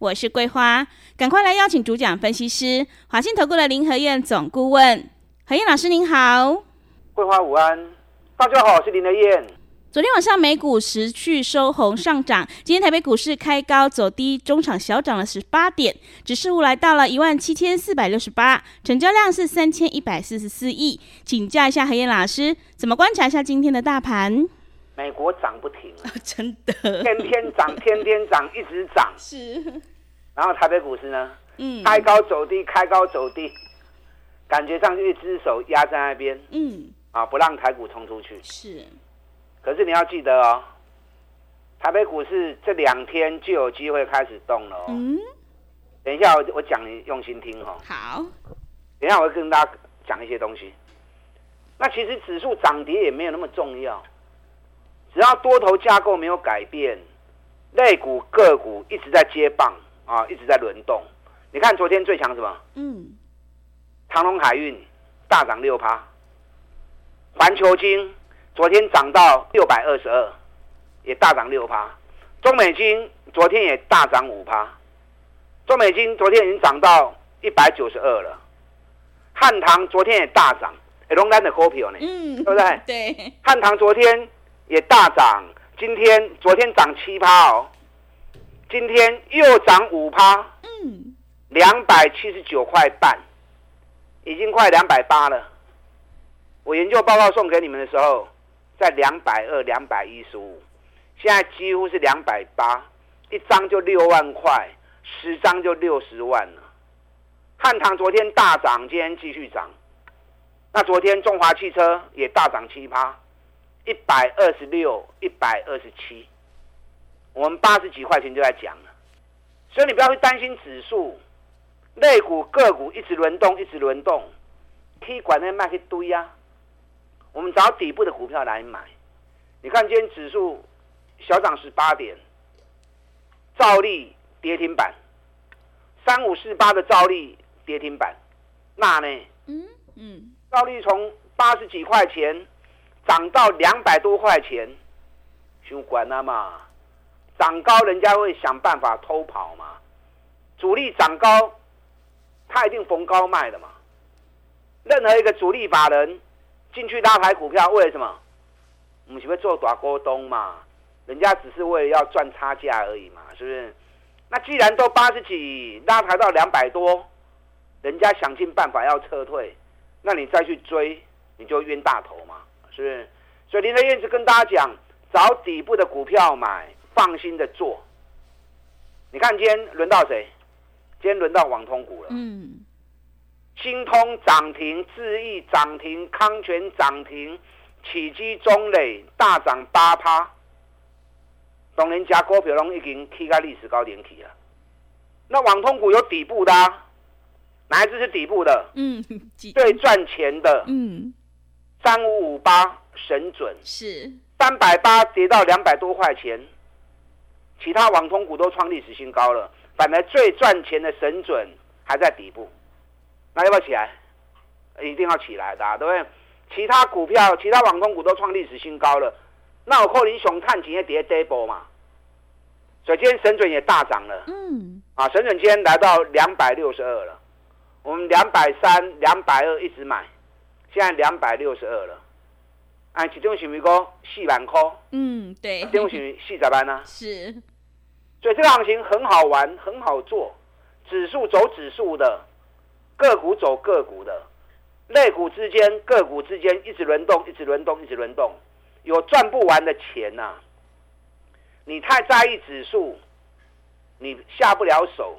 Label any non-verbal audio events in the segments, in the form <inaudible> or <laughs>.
我是桂花，赶快来邀请主讲分析师华信投顾的林和燕总顾问，何燕老师您好，桂花午安，大家好，我是林和燕。昨天晚上美股持续收红上涨，今天台北股市开高走低，中场小涨了十八点，指数来到了一万七千四百六十八，成交量是三千一百四十四亿，请教一下何燕老师，怎么观察一下今天的大盘？美国涨不停，<laughs> 哦，真的，天天涨，天天涨，一直涨。是，然后台北股市呢，嗯，开高走低，开高走低，感觉上就一只手压在那边，嗯，啊，不让台股冲出去。是，可是你要记得哦，台北股市这两天就有机会开始动了哦。嗯，等一下我我讲，你用心听哦。好，等一下我会跟大家讲一些东西。那其实指数涨跌也没有那么重要。只要多头架构没有改变，类股个股一直在接棒啊，一直在轮动。你看昨天最强什么？嗯，长荣海运大涨六趴，环球金昨天涨到六百二十二，也大涨六趴。中美金昨天也大涨五趴，中美金昨天已经涨到一百九十二了。汉唐昨天也大涨，哎，龙丹的股票呢？嗯，对不对？<laughs> 对，汉唐昨天。也大涨，今天昨天涨七趴哦，今天又涨五趴，嗯，两百七十九块半，已经快两百八了。我研究报告送给你们的时候，在两百二、两百一十五，现在几乎是两百八，一张就六万块，十张就六十万了。汉唐昨天大涨，今天继续涨。那昨天中华汽车也大涨七趴。一百二十六，一百二十七，我们八十几块钱就在讲了，所以你不要去担心指数，类股个股一直轮动，一直轮动，可以管那卖一堆呀、啊。我们找底部的股票来买，你看今天指数小涨十八点，兆利跌停板，三五四八的兆利跌停板，那呢？嗯嗯，兆利从八十几块钱。涨到两百多块钱，就管了嘛。涨高人家会想办法偷跑嘛。主力涨高，他一定逢高卖的嘛。任何一个主力法人进去拉抬股票，为了什么？我们是不是做大股东嘛？人家只是为了要赚差价而已嘛，是不是？那既然都八十几拉抬到两百多，人家想尽办法要撤退，那你再去追，你就冤大头嘛。是不是？所以林和彦跟大家讲，找底部的股票买，放心的做。你看今天轮到谁？今天轮到网通股了。嗯。新通涨停，智易涨停，康泉涨停，起基、中磊大涨八趴。当然加股票拢已经踢开历史高点去了。那网通股有底部的、啊，哪一支是底部的？嗯。<laughs> 最赚钱的。嗯。三五五八神准是三百八跌到两百多块钱，其他网通股都创历史新高了，反而最赚钱的神准还在底部，那要不要起来？一定要起来的、啊，对不对？其他股票、其他网通股都创历史新高了，那我扣你熊探底也跌 double 嘛，所以今天神准也大涨了，嗯，啊，神准今天来到两百六十二了，我们两百三、两百二一直买。现在两百六十二了，哎，其中是不是讲四万块？嗯，对。其中是四十万呢？<laughs> 是。所以这个行情很好玩，很好做。指数走指数的，个股走个股的，类股之间、个股之间一直轮动，一直轮动，一直轮动，有赚不完的钱呐、你太在意指数，你下不了手，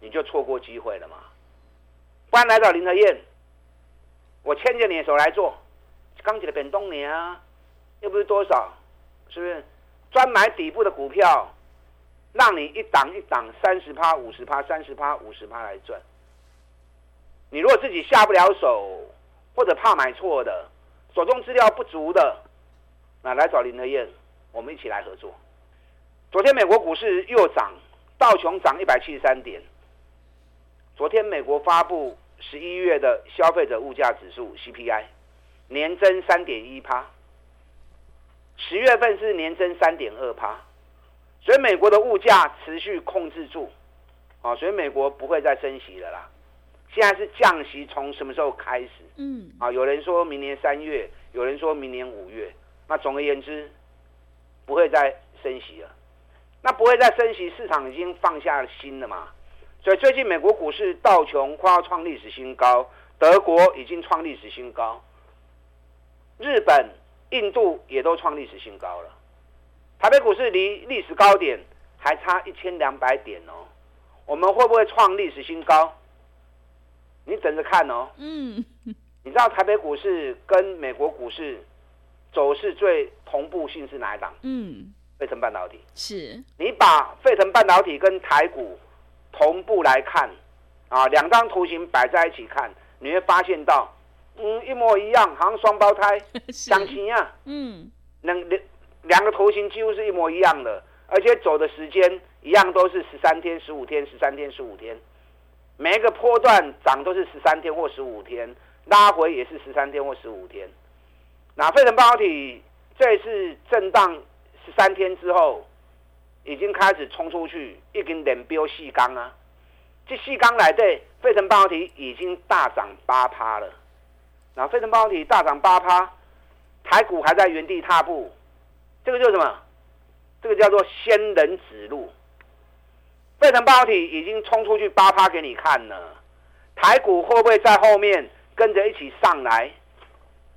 你就错过机会了嘛。不然来找林和燕。我牵着你的手来做，刚起的变动你啊，又不是多少，是不是？专买底部的股票，让你一档一档三十趴、五十趴、三十趴、五十趴来赚。你如果自己下不了手，或者怕买错的，手中资料不足的，那来找林和彦，我们一起来合作。昨天美国股市又涨，道琼涨一百七十三点。昨天美国发布十一月的消费者物价指数 CPI，年增三点一趴，十月份是年增三点二趴，所以美国的物价持续控制住，啊，所以美国不会再升息了啦。现在是降息，从什么时候开始？嗯，啊，有人说明年三月，有人说明年五月，那总而言之，不会再升息了。那不会再升息，市场已经放下心了嘛？所以最近美国股市道琼快要创历史新高，德国已经创历史新高，日本、印度也都创历史新高了。台北股市离历史高点还差一千两百点哦，我们会不会创历史新高？你等着看哦。嗯，你知道台北股市跟美国股市走势最同步性是哪一档？嗯，费城半导体。是。你把费城半导体跟台股。同步来看，啊，两张图形摆在一起看，你会发现到，嗯，一模一样，好像双胞胎，<laughs> 相亲啊。嗯，两两两个图形几乎是一模一样的，而且走的时间一样，都是十三天、十五天、十三天、十五天，每一个波段涨都是十三天或十五天，拉回也是十三天或十五天。那费城半导体这次震荡十三天之后。已经开始冲出去，已经连标细钢啊！这细钢来对，费城半导体已经大涨八趴了。那费城半导体大涨八趴，台股还在原地踏步，这个叫什么？这个叫做仙人指路。费城半导体已经冲出去八趴给你看了，台股会不会在后面跟着一起上来？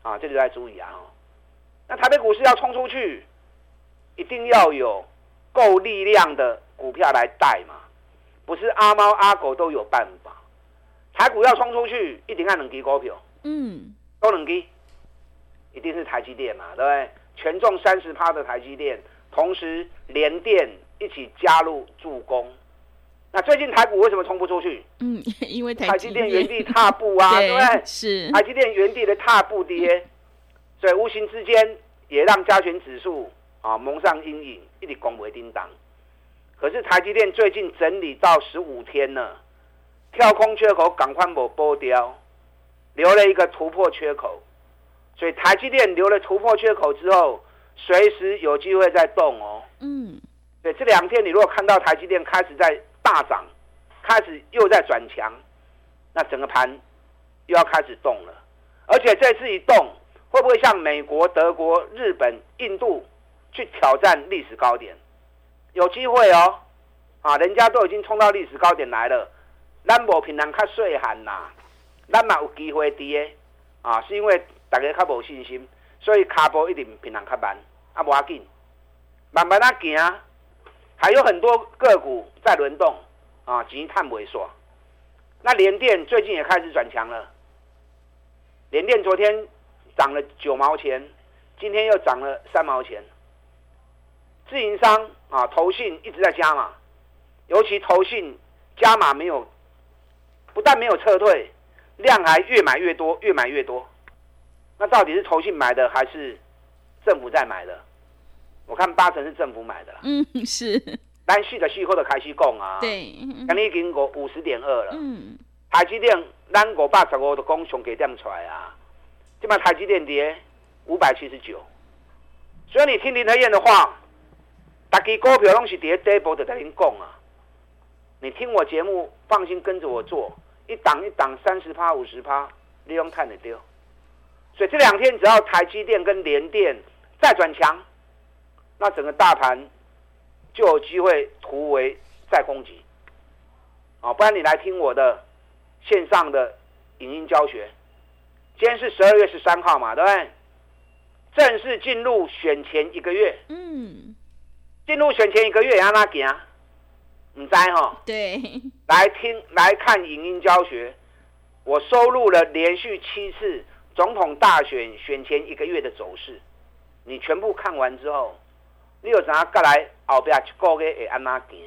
啊，这里要注意啊！那台北股市要冲出去，一定要有。够力量的股票来带嘛，不是阿猫阿狗都有办法。台股要冲出去，一定要两支股票，嗯，都两支，一定是台积电嘛，对不对？权重三十趴的台积电，同时联电一起加入助攻。那最近台股为什么冲不出去？嗯，<laughs> 因为台积电原地踏步啊，对，对不对？是台积电原地的踏步跌，所以无形之间也让加权指数。啊，蒙上阴影，一直拱为叮当。可是台积电最近整理到十五天了，跳空缺口赶快没剥掉，留了一个突破缺口。所以台积电留了突破缺口之后，随时有机会再动哦。嗯，对，这两天你如果看到台积电开始在大涨，开始又在转强，那整个盘又要开始动了。而且这次一动，会不会像美国、德国、日本、印度？去挑战历史高点，有机会哦，啊，人家都已经冲到历史高点来了，咱无平常较细汉呐，咱嘛有机会跌，啊，是因为大家较无信心，所以脚步一定平常较慢，啊，无要紧，慢慢啊行，还有很多个股在轮动，啊，钱探不会说，那联电最近也开始转强了，联电昨天涨了九毛钱，今天又涨了三毛钱。自营商啊，投信一直在加码，尤其投信加码没有，不但没有撤退，量还越买越多，越买越多。那到底是投信买的还是政府在买的？我看八成是政府买的啦。嗯，是。单续的续后的开始讲啊。对。刚你已经过五十点二了。嗯。台积电咱五百十五的工熊给点出来啊，这把台积电跌五百七十九。所以你听林德燕的话。大支股票拢是跌跌波的，在恁讲啊！你听我节目，放心跟着我做，一档一档三十趴、五十趴，利用看的丢。所以这两天只要台积电跟联电再转强，那整个大盘就有机会突围再攻击。啊，不然你来听我的线上的影音教学。今天是十二月十三号嘛，对不对？正式进入选前一个月。嗯。进入选前一个月，让他行，唔知哈？对，来听来看影音教学，我收录了连续七次总统大选选前一个月的走势，你全部看完之后，你有啥过来后边一个月会安怎行？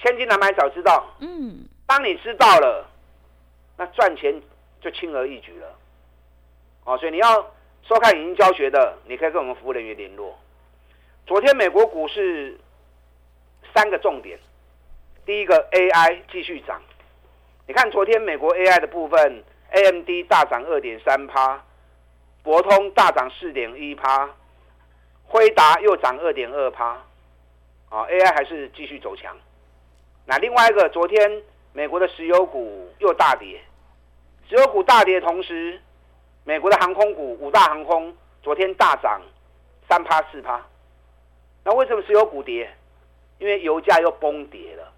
千金难买早知道。嗯，当你知道了，那赚钱就轻而易举了。哦，所以你要收看语音教学的，你可以跟我们服务人员联络。昨天美国股市三个重点，第一个 AI 继续涨。你看昨天美国 AI 的部分，AMD 大涨二点三趴，博通大涨四点一趴，辉达又涨二点二趴。啊，AI 还是继续走强。那另外一个，昨天美国的石油股又大跌，石油股大跌的同时，美国的航空股五大航空昨天大涨三趴四趴。那为什么石油股跌？因为油价又崩跌了。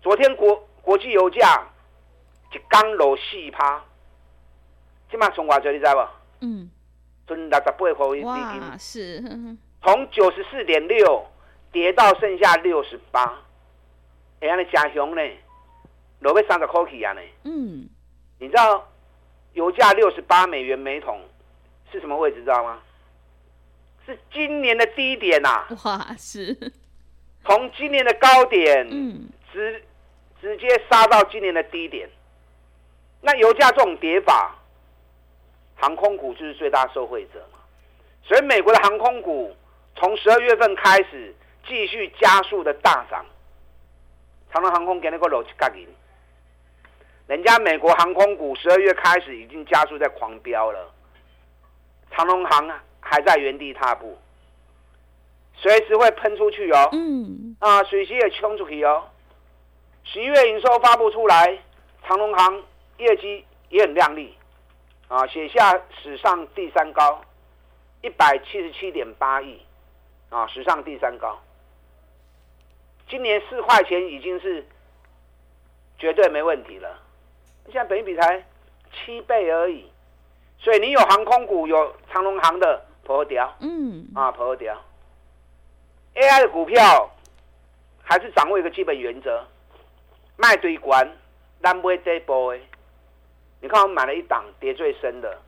昨天国国际油价一刚落四趴，今嘛从多少你知道不？嗯，从六十八块一哇，是 <laughs> 从九十四点六跌到剩下六十八。哎呀，你家熊呢？落尾三十块起啊呢？嗯，你知道油价六十八美元每桶是什么位置？知道吗？是今年的低点呐、啊！哇，是从今年的高点，嗯，直直接杀到今年的低点。那油价这种跌法，航空股就是最大受惠者嘛。所以美国的航空股从十二月份开始继续加速的大涨。长荣航空给那个逻辑概念，人家美国航空股十二月开始已经加速在狂飙了，长隆航啊还在原地踏步，随时会喷出去哦。嗯，啊，随时也冲出去哦。十一月营收发布出来，长隆航业绩也很亮丽，啊，写下史上第三高，一百七十七点八亿，啊，史上第三高。今年四块钱已经是绝对没问题了，现在本一比才七倍而已，所以你有航空股，有长隆航的破掉，嗯，啊破掉，AI 的股票还是掌握一个基本原则，卖对关，单买这波诶。你看我买了一档跌最深的，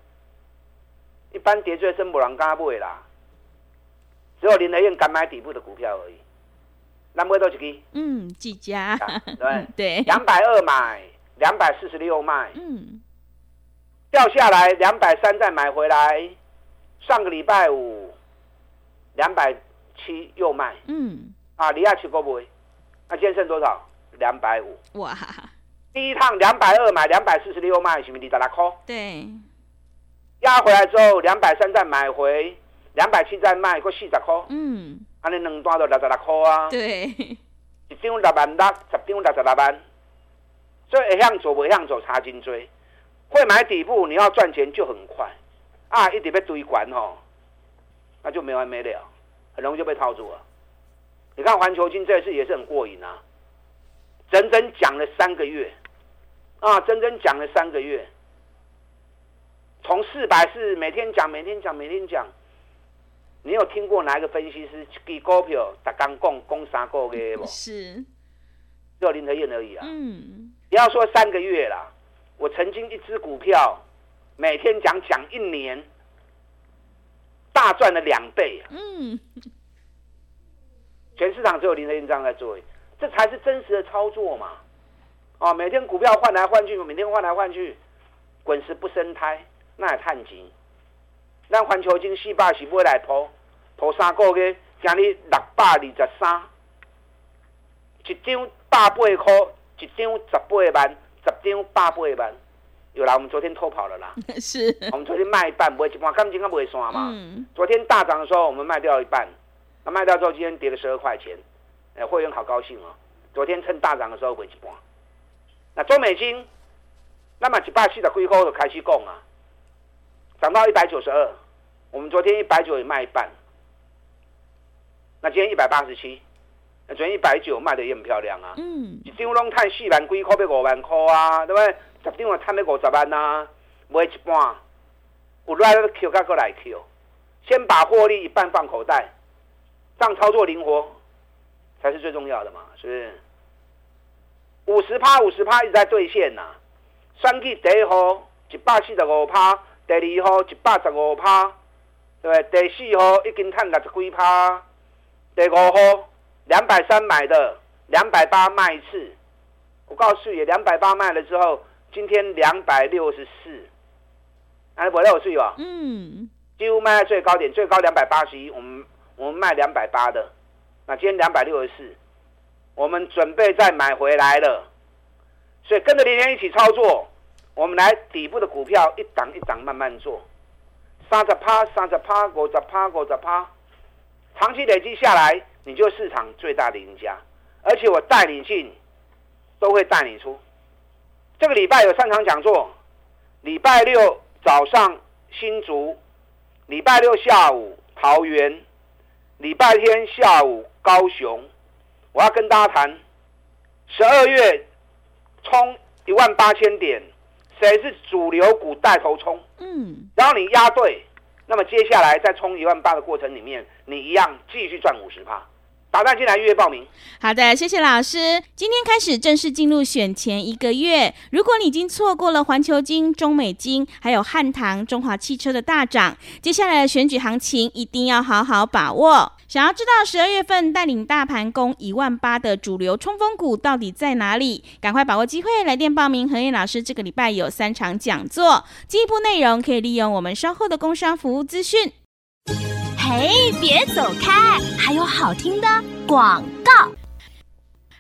一般跌最深没人敢买啦，只有林德燕敢买底部的股票而已。那买多几个？嗯，几家？对 <laughs> 对，两百二买，两百四十六卖。嗯，掉下来两百三再买回来，上个礼拜五两百七又卖。嗯，啊，你亚去够不会？那今天剩多少？两百五。哇，第一趟两百二买，两百四十六卖，是不是你打拉扣？对，压回来之后两百三再买回，两百七再卖，过四十块。嗯。安尼两单都六十六块啊！对，一张六万六，十张六十六万，所以会向左不向左差真多。会买底部，你要赚钱就很快啊！一直被堆管吼，那就没完没了，很容易就被套住了。你看环球金这次也是很过瘾啊，整整讲了三个月啊，真真讲了三个月，从四百四每天讲，每天讲，每天讲。你有听过哪一个分析师给股票打刚讲讲三个月不？是，只有林德燕而已啊。嗯，不要说三个月啦，我曾经一只股票每天讲讲一年，大赚了两倍啊。嗯，全市场只有林德燕这样在做，这才是真实的操作嘛。哦，每天股票换来换去，每天换来换去，滚石不生胎，那也叹钱。咱环球金四百是买来铺。头三个月，今日六百二十三，一张百八块，一张十八万，十张百八万。有啦，我们昨天偷跑了啦。<laughs> 是。我们昨天卖一半，卖一半，感情啊卖散嘛。嗯。昨天大涨的时候，我们卖掉一半，那卖掉之后，今天跌了十二块钱，哎，会员好高兴哦。昨天趁大涨的时候卖一半。那中美金，那么一百四十几块就开始讲啊，涨到一百九十二，我们昨天一百九也卖一半。那今天一百八十七，那昨天一百九卖的也很漂亮啊。嗯。一张拢赚四万几块，要五万块啊，对不对？十张啊，赚要五十万啊，卖一半，有来就 Q，再过来 Q，先把获利一半放口袋，这样操作灵活才是最重要的嘛，是不是？五十趴，五十趴一直在兑现呐。选举第一号一百四十五趴，第二号一百十五趴，对不对？第四号已经赚六十几趴。第五号两百三买的，两百八卖一次。我告诉你，两百八卖了之后，今天两百六十四，哎，我来我睡吧。嗯，几乎卖在最高点，最高两百八十一，我们我们卖两百八的，那今天两百六十四，我们准备再买回来了。所以跟着林天一起操作，我们来底部的股票一档一档慢慢做，三十趴、三十趴、五十趴、五十趴，长期累积下来，你就市场最大的赢家。而且我带你进，都会带你出。这个礼拜有三场讲座，礼拜六早上新竹，礼拜六下午桃园，礼拜天下午高雄。我要跟大家谈十二月。冲一万八千点，谁是主流股带头冲？嗯，然后你押对，那么接下来在冲一万八的过程里面，你一样继续赚五十趴。打算进来预约报名。好的，谢谢老师。今天开始正式进入选前一个月，如果你已经错过了环球金、中美金，还有汉唐、中华汽车的大涨，接下来的选举行情一定要好好把握。想要知道十二月份带领大盘攻一万八的主流冲锋股到底在哪里？赶快把握机会，来电报名。何燕老师这个礼拜有三场讲座，进一步内容可以利用我们稍后的工商服务资讯。嘿，别走开，还有好听的广告。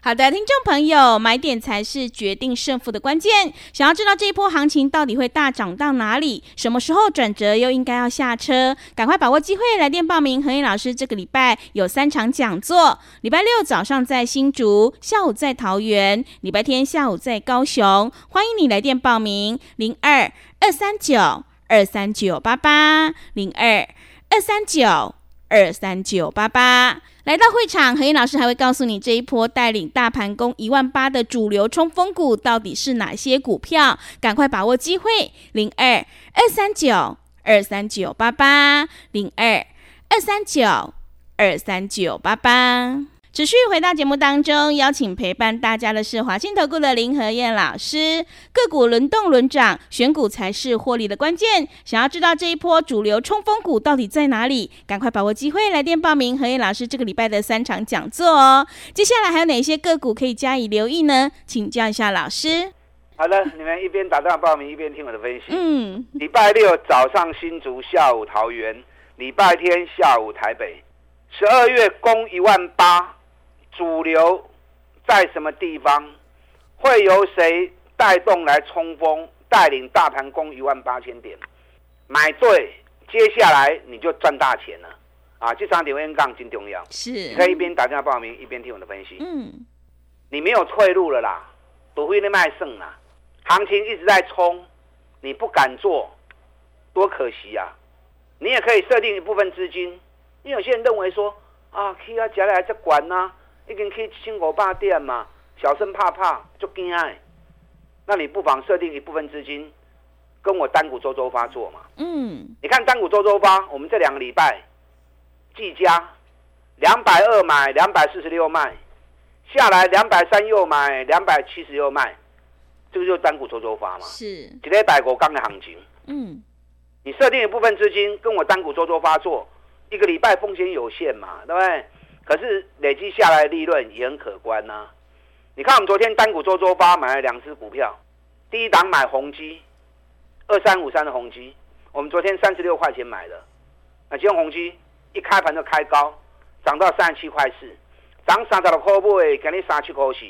好的，听众朋友，买点才是决定胜负的关键。想要知道这一波行情到底会大涨到哪里，什么时候转折又应该要下车？赶快把握机会，来电报名。和彦老师这个礼拜有三场讲座：礼拜六早上在新竹，下午在桃园，礼拜天下午在高雄。欢迎你来电报名：零二二三九二三九八八零二二三九二三九八八。来到会场，何燕老师还会告诉你这一波带领大盘攻一万八的主流冲锋股到底是哪些股票，赶快把握机会，零二二三九二三九八八，零二二三九二三九八八。持续回到节目当中，邀请陪伴大家的是华信投顾的林和燕老师。个股轮动轮涨，选股才是获利的关键。想要知道这一波主流冲锋股到底在哪里？赶快把握机会来电报名和燕老师这个礼拜的三场讲座哦。接下来还有哪些个股可以加以留意呢？请教一下老师。好的，你们一边打电话报名，一边听我的分析。嗯，礼拜六早上新竹，下午桃园；礼拜天下午台北。十二月攻一万八。主流在什么地方？会由谁带动来冲锋，带领大盘攻一万八千点？买对，接下来你就赚大钱了啊！这场点位杠真重要，是。你可以一边打电话报名，一边听我的分析。嗯，你没有退路了啦，不会那卖剩啦。行情一直在冲，你不敢做，多可惜啊！你也可以设定一部分资金，因为有些人认为说啊，去啊，家里还在管呢。已经去新火霸店嘛，小生怕怕就惊爱，那你不妨设定一部分资金，跟我单股周周发做嘛。嗯，你看单股周周发，我们这两个礼拜，技嘉两百二买，两百四十六卖，下来两百三又买，两百七十又卖，这个就是单股周周发嘛。是，一礼拜五刚的行情。嗯，你设定一部分资金跟我单股周周发做，一个礼拜风险有限嘛，对不对？可是累积下来的利润也很可观呐、啊。你看我们昨天单股周周发买了两只股票，第一档买宏基，二三五三的宏基，我们昨天三十六块钱买的，那今天宏基一开盘就开高，涨到三十七块四，涨三十六块五，给你三七块四，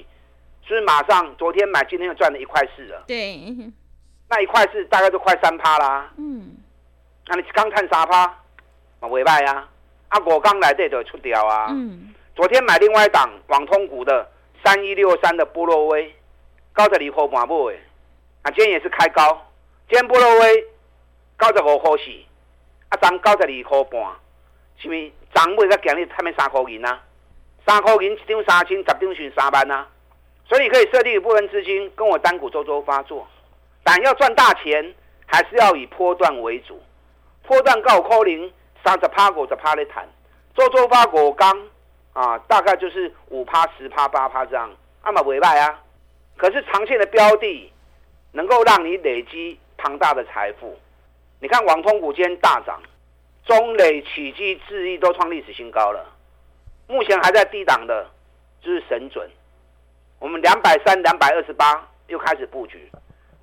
所以马上昨天买，今天又赚了一块四了。对，那一块四大概就快三趴啦。嗯，那你刚看三趴，嘛未歹啊。啊，我刚来这就出掉啊！嗯，昨天买另外一档网通股的三一六三的波若威，高十二块半买的，啊，今天也是开高，今天波若威高十五块四，啊，涨高十二块半，是咪涨尾个今日才没三块银啊？三块银一张三千，十张算三万啊！所以你可以设定一部分资金跟我单股周周发作，但要赚大钱，还是要以波段为主，波段高可能。三十趴五十趴的谈，做做发五刚啊，大概就是五趴十趴八趴这样，阿嘛委拜啊。可是长线的标的，能够让你累积庞大的财富。你看网通股今天大涨，中磊、启基、智易都创历史新高了。目前还在低档的，就是神准。我们两百三、两百二十八又开始布局，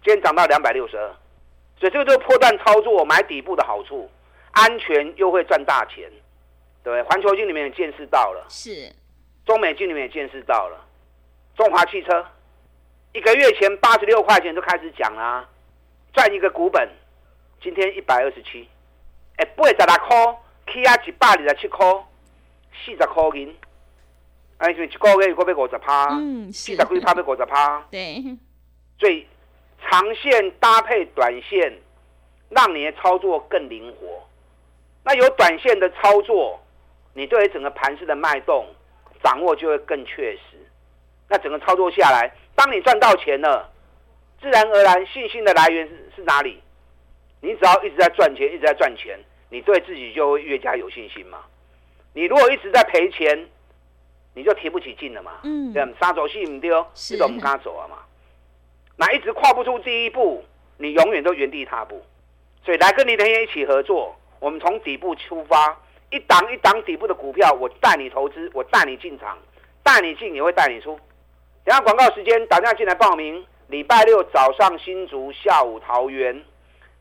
今天涨到两百六十二，所以这个就是波段操作买底部的好处，安全又会赚大钱。对，环球晶里面也见识到了，是，中美晶里面也见识到了，中华汽车一个月前八十六块钱就开始讲啦、啊，赚一个股本，今天一百二十七，哎，八十六块，起啊一百二十七块，四十块银，哎，一个月又要五十趴，嗯，四十几趴要五十趴，对，所以长线搭配短线，让你的操作更灵活。那有短线的操作。你对于整个盘势的脉动掌握就会更确实，那整个操作下来，当你赚到钱了，自然而然信心的来源是是哪里？你只要一直在赚钱，一直在赚钱，你对自己就会越加有信心嘛。你如果一直在赔钱，你就提不起劲了嘛。嗯，对，杀走戏唔丢，这种不敢走了嘛。那一直跨不出第一步，你永远都原地踏步。所以来跟林腾燕一起合作，我们从底部出发。一档一档底部的股票，我带你投资，我带你进场，带你进也会带你出。等下广告时间，打电话进来报名。礼拜六早上新竹，下午桃园；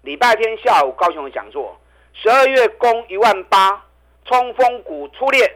礼拜天下午高雄的讲座。十二月攻一万八，冲锋股出列，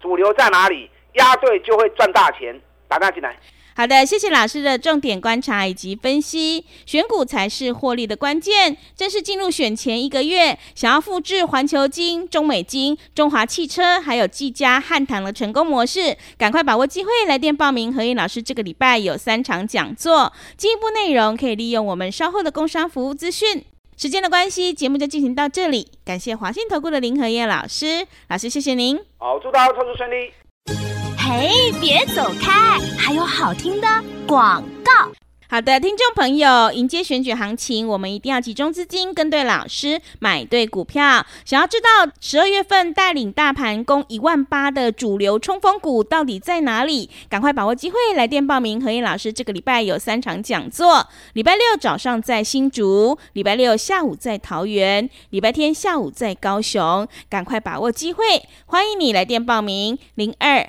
主流在哪里？押对就会赚大钱。打电话进来。好的，谢谢老师的重点观察以及分析。选股才是获利的关键。正式进入选前一个月，想要复制环球金、中美金、中华汽车还有技嘉、汉唐的成功模式，赶快把握机会，来电报名。何燕老师这个礼拜有三场讲座，进一步内容可以利用我们稍后的工商服务资讯。时间的关系，节目就进行到这里。感谢华信投顾的林和彦老师，老师谢谢您。好，祝大家操作顺利。嘿，别走开！还有好听的广告。好的，听众朋友，迎接选举行情，我们一定要集中资金，跟对老师，买对股票。想要知道十二月份带领大盘攻一万八的主流冲锋股到底在哪里？赶快把握机会，来电报名。和彦老师这个礼拜有三场讲座：礼拜六早上在新竹，礼拜六下午在桃园，礼拜天下午在高雄。赶快把握机会，欢迎你来电报名：零二。